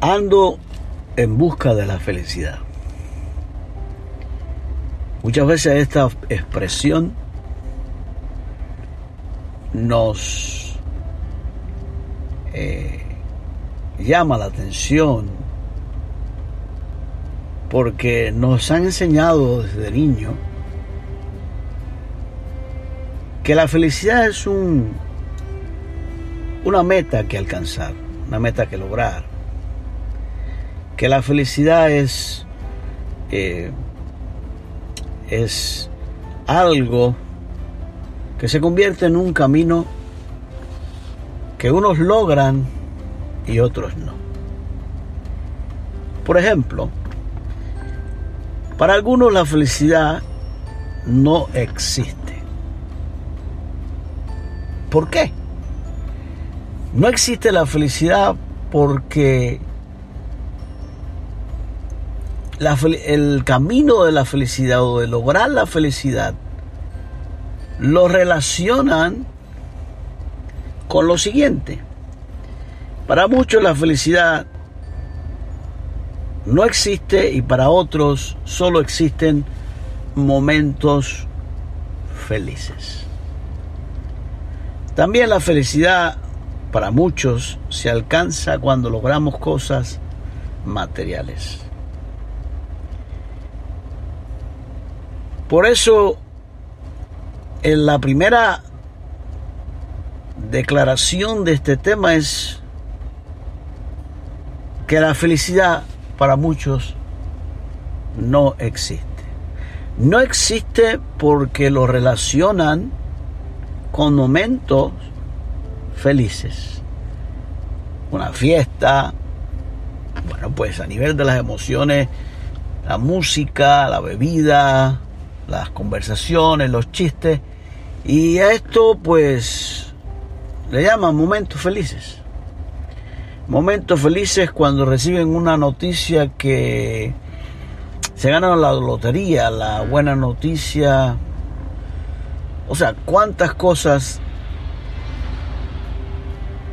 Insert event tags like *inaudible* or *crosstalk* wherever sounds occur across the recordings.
Ando en busca de la felicidad. Muchas veces esta expresión nos eh, llama la atención porque nos han enseñado desde niño que la felicidad es un, una meta que alcanzar, una meta que lograr que la felicidad es, eh, es algo que se convierte en un camino que unos logran y otros no. Por ejemplo, para algunos la felicidad no existe. ¿Por qué? No existe la felicidad porque el camino de la felicidad o de lograr la felicidad lo relacionan con lo siguiente. Para muchos la felicidad no existe y para otros solo existen momentos felices. También la felicidad para muchos se alcanza cuando logramos cosas materiales. Por eso, en la primera declaración de este tema es que la felicidad para muchos no existe. No existe porque lo relacionan con momentos felices. Una fiesta, bueno, pues a nivel de las emociones, la música, la bebida, las conversaciones, los chistes. Y a esto pues le llaman momentos felices. Momentos felices cuando reciben una noticia que se ganaron la lotería, la buena noticia. O sea, cuántas cosas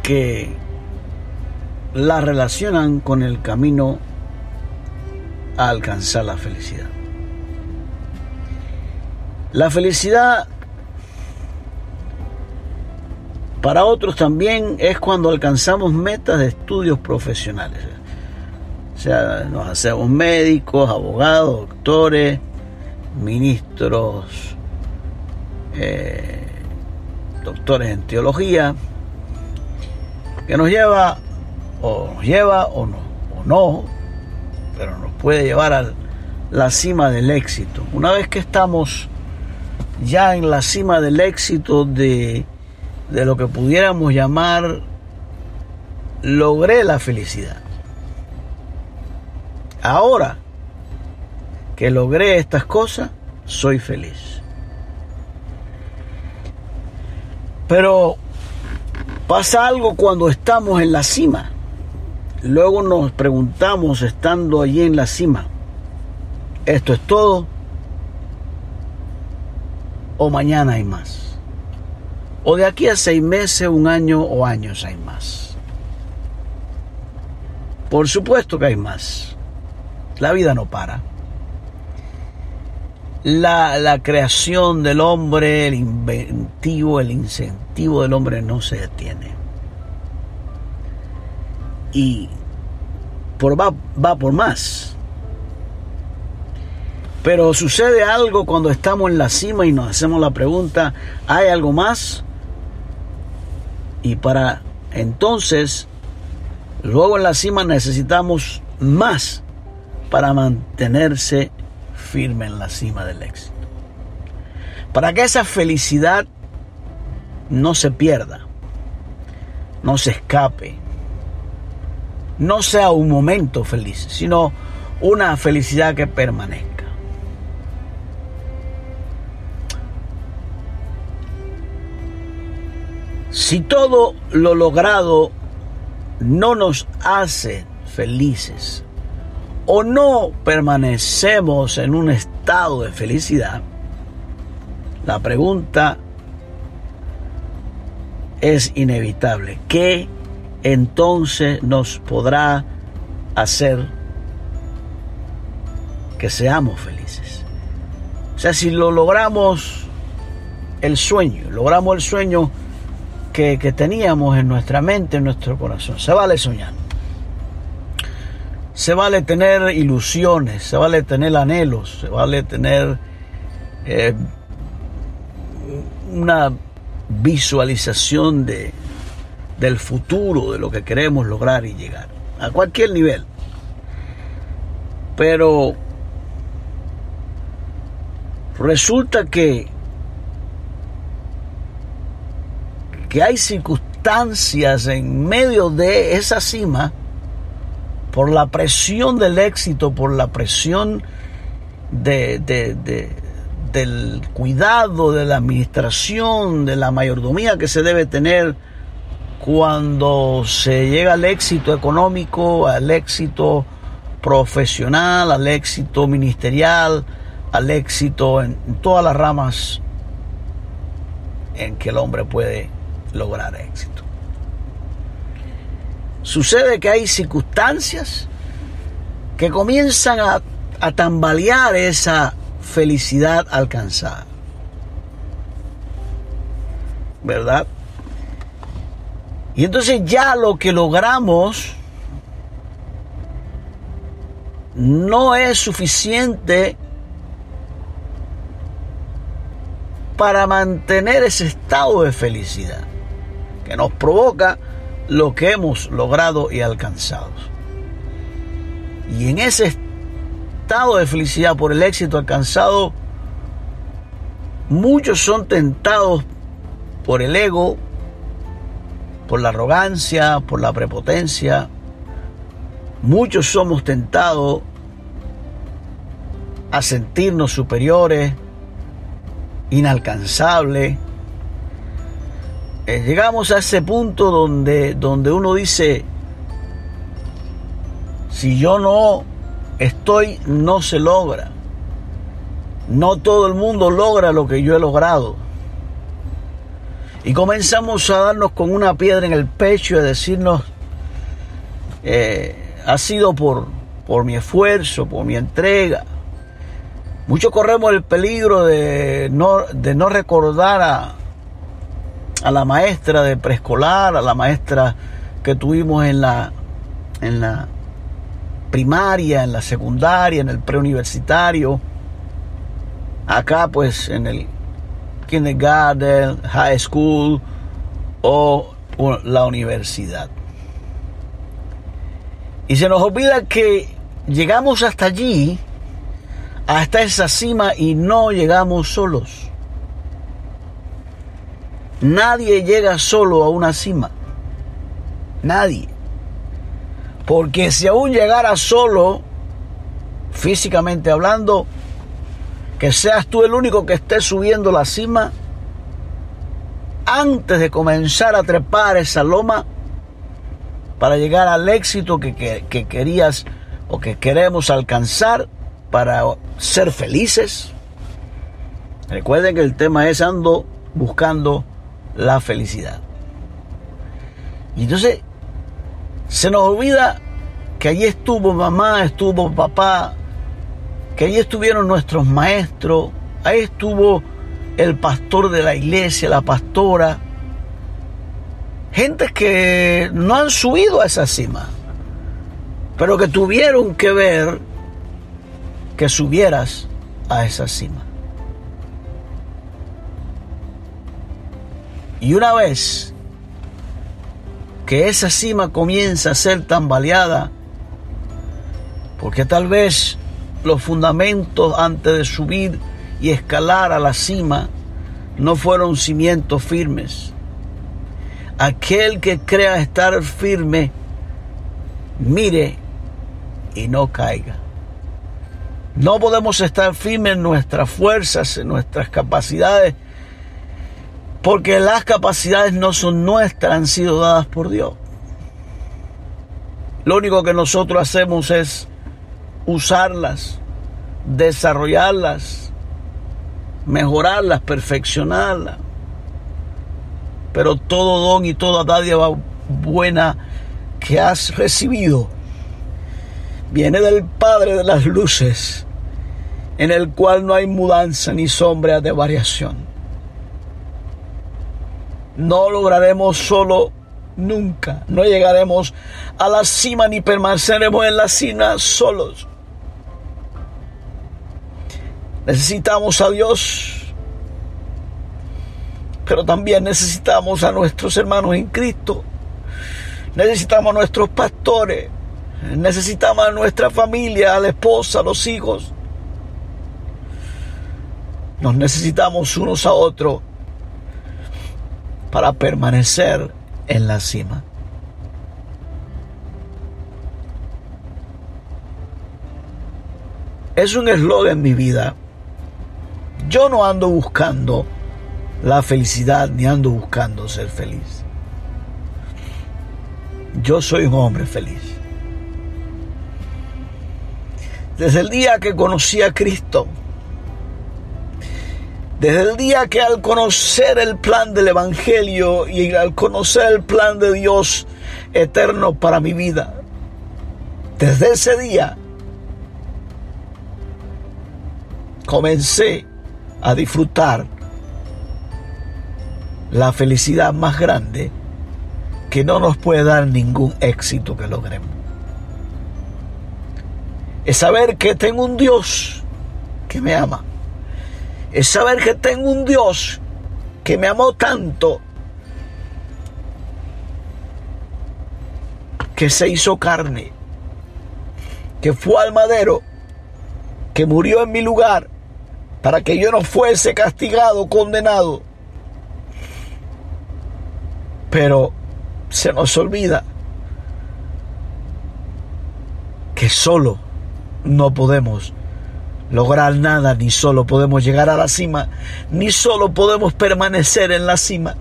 que la relacionan con el camino a alcanzar la felicidad. La felicidad para otros también es cuando alcanzamos metas de estudios profesionales. O sea, nos hacemos médicos, abogados, doctores, ministros, eh, doctores en teología, que nos lleva o nos lleva o no, o no, pero nos puede llevar a la cima del éxito. Una vez que estamos ya en la cima del éxito de, de lo que pudiéramos llamar logré la felicidad. Ahora que logré estas cosas, soy feliz. Pero pasa algo cuando estamos en la cima. Luego nos preguntamos estando allí en la cima, ¿esto es todo? O mañana hay más. O de aquí a seis meses, un año o años hay más. Por supuesto que hay más. La vida no para. la, la creación del hombre, el inventivo, el incentivo del hombre no se detiene. Y por, va, va por más. Pero sucede algo cuando estamos en la cima y nos hacemos la pregunta, ¿hay algo más? Y para entonces, luego en la cima necesitamos más para mantenerse firme en la cima del éxito. Para que esa felicidad no se pierda, no se escape, no sea un momento feliz, sino una felicidad que permanezca. Si todo lo logrado no nos hace felices o no permanecemos en un estado de felicidad, la pregunta es inevitable. ¿Qué entonces nos podrá hacer que seamos felices? O sea, si lo logramos el sueño, logramos el sueño que, teníamos en nuestra mente, en nuestro corazón, se vale soñar. Se vale tener ilusiones, se vale tener anhelos, se vale tener eh, una visualización de, del futuro, de lo que queremos lograr y llegar, a cualquier nivel. Pero resulta que, que hay circunstancias en medio de esa cima, por la presión del éxito, por la presión de, de, de, del cuidado, de la administración, de la mayordomía que se debe tener cuando se llega al éxito económico, al éxito profesional, al éxito ministerial, al éxito en todas las ramas en que el hombre puede lograr éxito. Sucede que hay circunstancias que comienzan a, a tambalear esa felicidad alcanzada. ¿Verdad? Y entonces ya lo que logramos no es suficiente para mantener ese estado de felicidad que nos provoca lo que hemos logrado y alcanzado. Y en ese estado de felicidad por el éxito alcanzado, muchos son tentados por el ego, por la arrogancia, por la prepotencia. Muchos somos tentados a sentirnos superiores, inalcanzables, eh, llegamos a ese punto donde, donde uno dice, si yo no estoy, no se logra. No todo el mundo logra lo que yo he logrado. Y comenzamos a darnos con una piedra en el pecho y a decirnos, eh, ha sido por, por mi esfuerzo, por mi entrega. Muchos corremos el peligro de no, de no recordar a, a la maestra de preescolar, a la maestra que tuvimos en la, en la primaria, en la secundaria, en el preuniversitario. Acá pues en el kindergarten, high school o la universidad. Y se nos olvida que llegamos hasta allí, hasta esa cima y no llegamos solos. Nadie llega solo a una cima. Nadie. Porque si aún llegara solo, físicamente hablando, que seas tú el único que esté subiendo la cima, antes de comenzar a trepar esa loma, para llegar al éxito que, que, que querías o que queremos alcanzar, para ser felices. Recuerden que el tema es ando buscando la felicidad. Y entonces se nos olvida que allí estuvo mamá, estuvo papá, que allí estuvieron nuestros maestros, Ahí estuvo el pastor de la iglesia, la pastora. Gente que no han subido a esa cima, pero que tuvieron que ver que subieras a esa cima. Y una vez que esa cima comienza a ser tambaleada, porque tal vez los fundamentos antes de subir y escalar a la cima no fueron cimientos firmes. Aquel que crea estar firme, mire y no caiga. No podemos estar firmes en nuestras fuerzas, en nuestras capacidades, porque las capacidades no son nuestras, han sido dadas por Dios. Lo único que nosotros hacemos es usarlas, desarrollarlas, mejorarlas, perfeccionarlas. Pero todo don y toda dádiva buena que has recibido viene del Padre de las Luces, en el cual no hay mudanza ni sombra de variación. No lograremos solo nunca, no llegaremos a la cima ni permaneceremos en la cima solos. Necesitamos a Dios, pero también necesitamos a nuestros hermanos en Cristo. Necesitamos a nuestros pastores, necesitamos a nuestra familia, a la esposa, a los hijos. Nos necesitamos unos a otros para permanecer en la cima. Es un eslogan en mi vida yo no ando buscando la felicidad ni ando buscando ser feliz. Yo soy un hombre feliz. Desde el día que conocí a Cristo, desde el día que al conocer el plan del Evangelio y al conocer el plan de Dios eterno para mi vida, desde ese día comencé a disfrutar la felicidad más grande que no nos puede dar ningún éxito que logremos. Es saber que tengo un Dios que me ama. Es saber que tengo un Dios que me amó tanto que se hizo carne, que fue al madero, que murió en mi lugar para que yo no fuese castigado, condenado. Pero se nos olvida que solo no podemos lograr nada, ni solo podemos llegar a la cima, ni solo podemos permanecer en la cima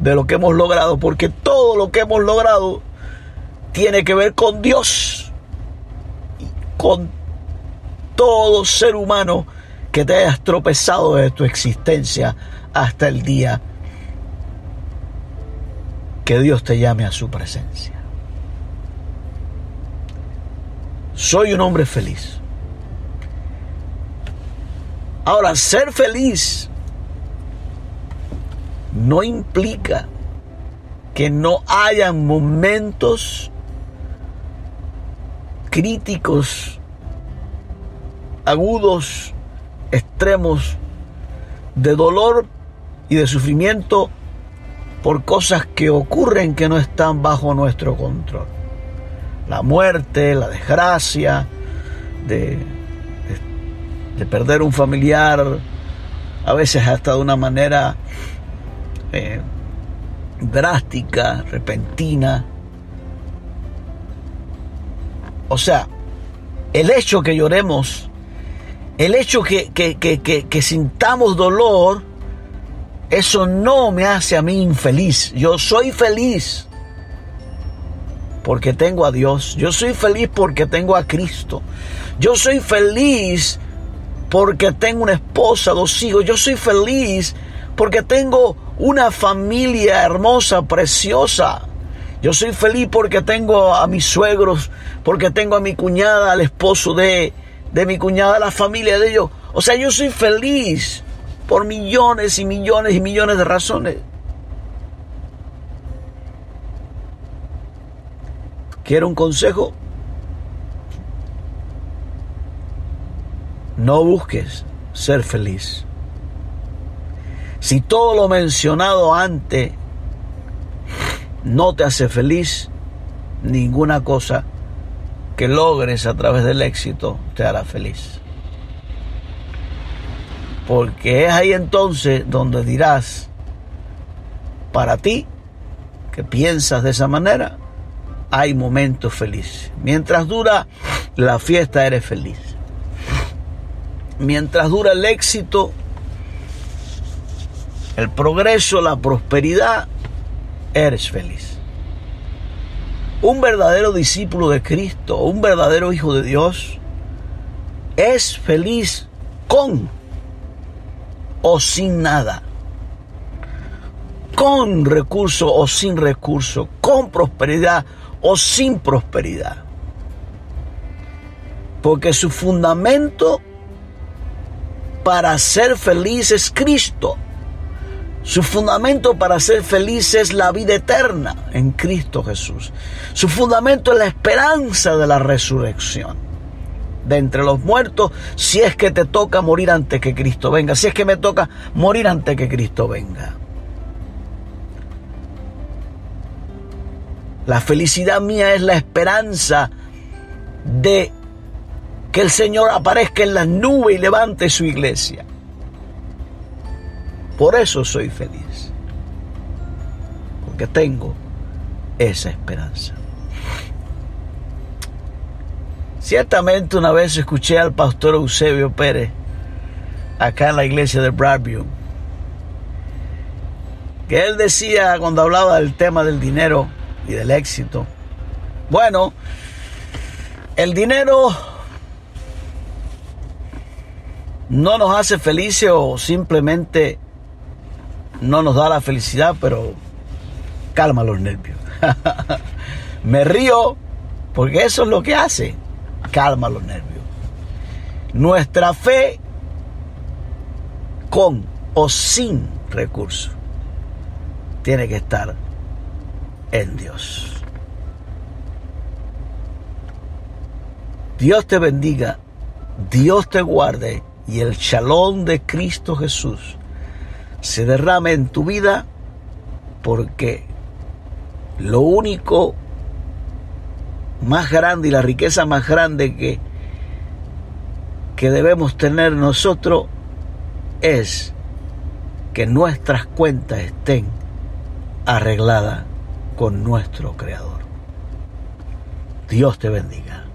de lo que hemos logrado, porque todo lo que hemos logrado tiene que ver con Dios, con todo ser humano que te hayas tropezado de tu existencia hasta el día que Dios te llame a su presencia. Soy un hombre feliz. Ahora, ser feliz no implica que no hayan momentos críticos agudos, extremos de dolor y de sufrimiento por cosas que ocurren que no están bajo nuestro control. La muerte, la desgracia, de, de, perder un familiar, a veces hasta de una manera eh, drástica, repentina. O sea, el hecho que lloremos el hecho que, que, sintamos dolor, eso no me hace a mí infeliz. Yo soy feliz porque tengo a Dios. Yo soy feliz porque tengo a Cristo. Yo soy feliz porque tengo una esposa, dos hijos. Yo soy feliz porque tengo una familia hermosa, preciosa. Yo soy feliz porque tengo a mis suegros, porque tengo a mi cuñada, al esposo de de mi cuñada, la familia de ellos. O sea, yo soy feliz por millones y millones y millones de razones. ¿Quiero un consejo? No busques ser feliz. Si todo lo mencionado antes no te hace feliz, ninguna cosa que logres a través del éxito te hará feliz. Porque es ahí entonces donde dirás, para ti, que piensas de esa manera, hay momentos felices. Mientras dura la fiesta, eres feliz. Mientras dura el éxito, el progreso, la prosperidad, eres feliz. Un verdadero discípulo de Cristo, un verdadero hijo de Dios, es feliz con o sin nada, con recurso o sin recurso, con prosperidad o sin prosperidad. Porque su fundamento para ser feliz es Cristo. Su fundamento para ser feliz es la vida eterna en Cristo Jesús. Su fundamento es la esperanza de la resurrección de entre los muertos si es que te toca morir antes que Cristo venga, si es que me toca morir antes que Cristo venga. La felicidad mía es la esperanza de que el Señor aparezca en las nubes y levante su iglesia. Por eso soy feliz. Porque tengo esa esperanza. Ciertamente una vez escuché al pastor Eusebio Pérez acá en la iglesia de Bradview que él decía cuando hablaba del tema del dinero y del éxito, bueno, el dinero no nos hace felices o simplemente no nos da la felicidad, pero calma los nervios. *laughs* Me río porque eso es lo que hace, calma los nervios. Nuestra fe con o sin recursos tiene que estar en Dios. Dios te bendiga, Dios te guarde y el shalom de Cristo Jesús se derrame en tu vida porque lo único más grande y la riqueza más grande que, que debemos tener nosotros es que nuestras cuentas estén arregladas con nuestro Creador. Dios te bendiga.